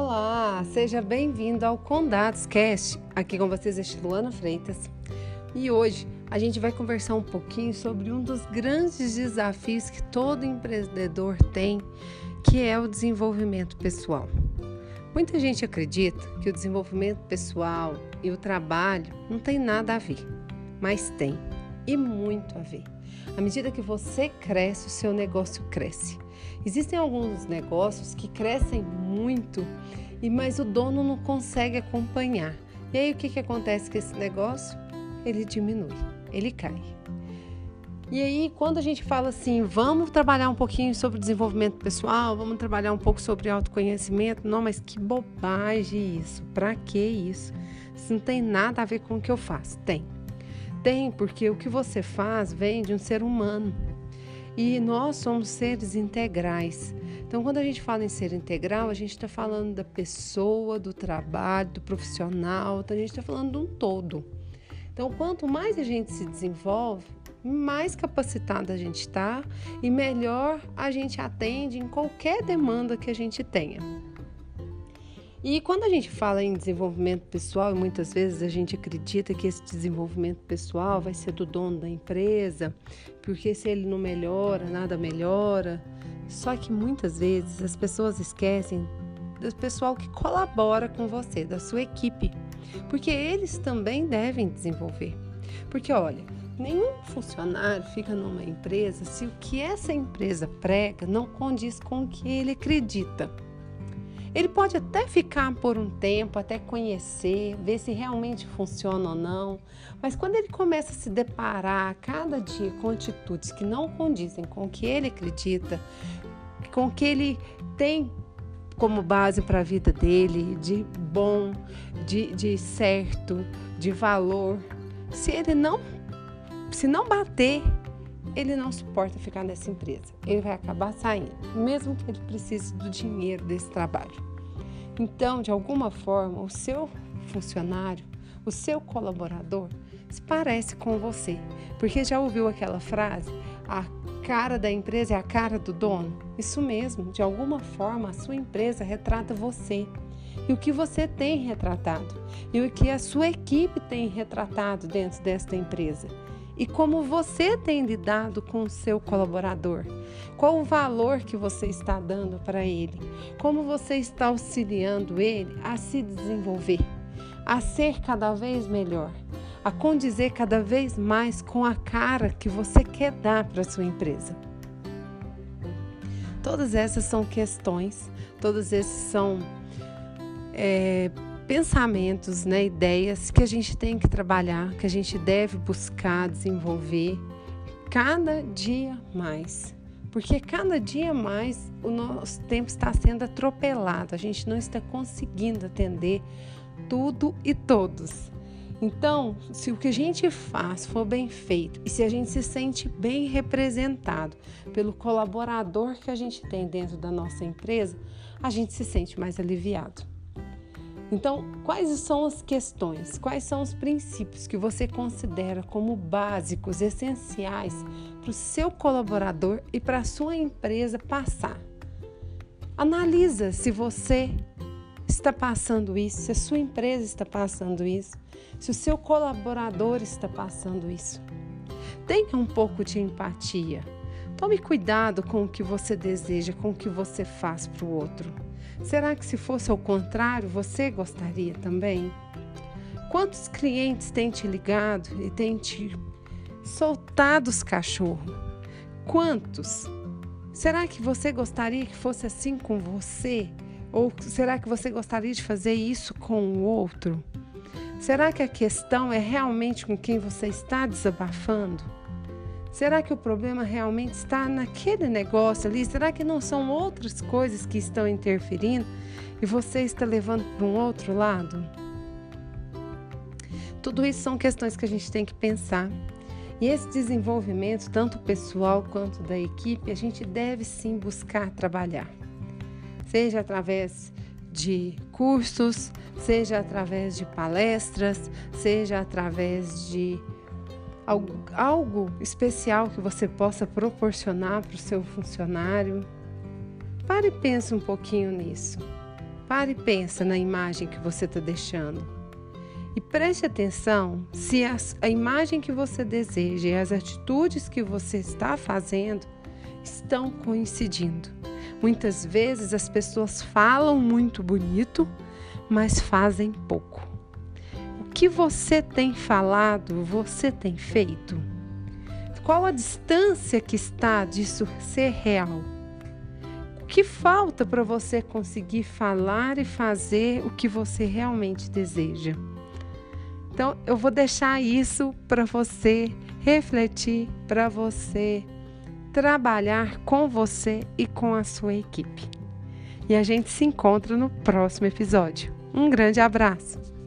Olá, seja bem-vindo ao Condados Cast. Aqui com vocês é Luana Freitas. E hoje a gente vai conversar um pouquinho sobre um dos grandes desafios que todo empreendedor tem, que é o desenvolvimento pessoal. Muita gente acredita que o desenvolvimento pessoal e o trabalho não tem nada a ver, mas tem e muito a ver. À medida que você cresce, o seu negócio cresce. Existem alguns negócios que crescem muito, mas o dono não consegue acompanhar. E aí o que, que acontece com esse negócio? Ele diminui, ele cai. E aí, quando a gente fala assim, vamos trabalhar um pouquinho sobre desenvolvimento pessoal, vamos trabalhar um pouco sobre autoconhecimento, não, mas que bobagem isso, para que isso? Isso não tem nada a ver com o que eu faço. Tem. Tem, porque o que você faz vem de um ser humano. E nós somos seres integrais. Então, quando a gente fala em ser integral, a gente está falando da pessoa, do trabalho, do profissional, então a gente está falando de um todo. Então, quanto mais a gente se desenvolve, mais capacitada a gente está e melhor a gente atende em qualquer demanda que a gente tenha. E quando a gente fala em desenvolvimento pessoal, muitas vezes a gente acredita que esse desenvolvimento pessoal vai ser do dono da empresa, porque se ele não melhora, nada melhora. Só que muitas vezes as pessoas esquecem do pessoal que colabora com você, da sua equipe, porque eles também devem desenvolver. Porque olha, nenhum funcionário fica numa empresa se o que essa empresa prega não condiz com o que ele acredita. Ele pode até ficar por um tempo, até conhecer, ver se realmente funciona ou não, mas quando ele começa a se deparar a cada dia com atitudes que não condizem com o que ele acredita, com o que ele tem como base para a vida dele, de bom, de, de certo, de valor, se ele não se não bater ele não suporta ficar nessa empresa. Ele vai acabar saindo, mesmo que ele precise do dinheiro desse trabalho. Então, de alguma forma, o seu funcionário, o seu colaborador, se parece com você. Porque já ouviu aquela frase? A cara da empresa é a cara do dono? Isso mesmo, de alguma forma, a sua empresa retrata você. E o que você tem retratado? E o que a sua equipe tem retratado dentro desta empresa? E como você tem lidado com o seu colaborador. Qual o valor que você está dando para ele? Como você está auxiliando ele a se desenvolver, a ser cada vez melhor, a condizer cada vez mais com a cara que você quer dar para sua empresa. Todas essas são questões, todos esses são é, pensamentos, né, ideias que a gente tem que trabalhar, que a gente deve buscar desenvolver cada dia mais. Porque cada dia mais o nosso tempo está sendo atropelado, a gente não está conseguindo atender tudo e todos. Então, se o que a gente faz for bem feito e se a gente se sente bem representado pelo colaborador que a gente tem dentro da nossa empresa, a gente se sente mais aliviado. Então, quais são as questões, quais são os princípios que você considera como básicos, essenciais para o seu colaborador e para a sua empresa passar? Analisa se você está passando isso, se a sua empresa está passando isso, se o seu colaborador está passando isso. Tenha um pouco de empatia. Tome cuidado com o que você deseja, com o que você faz para o outro. Será que se fosse ao contrário, você gostaria também? Quantos clientes têm te ligado e têm te soltado os cachorros? Quantos? Será que você gostaria que fosse assim com você? Ou será que você gostaria de fazer isso com o outro? Será que a questão é realmente com quem você está desabafando? Será que o problema realmente está naquele negócio ali? Será que não são outras coisas que estão interferindo e você está levando para um outro lado? Tudo isso são questões que a gente tem que pensar. E esse desenvolvimento, tanto pessoal quanto da equipe, a gente deve sim buscar trabalhar. Seja através de cursos, seja através de palestras, seja através de algo, algo especial que você possa proporcionar para o seu funcionário. Pare e pense um pouquinho nisso. Pare e pensa na imagem que você está deixando. E preste atenção se a imagem que você deseja e as atitudes que você está fazendo estão coincidindo. Muitas vezes as pessoas falam muito bonito, mas fazem pouco. Que você tem falado, você tem feito? Qual a distância que está disso ser real? O que falta para você conseguir falar e fazer o que você realmente deseja? Então, eu vou deixar isso para você refletir, para você trabalhar com você e com a sua equipe. E a gente se encontra no próximo episódio. Um grande abraço!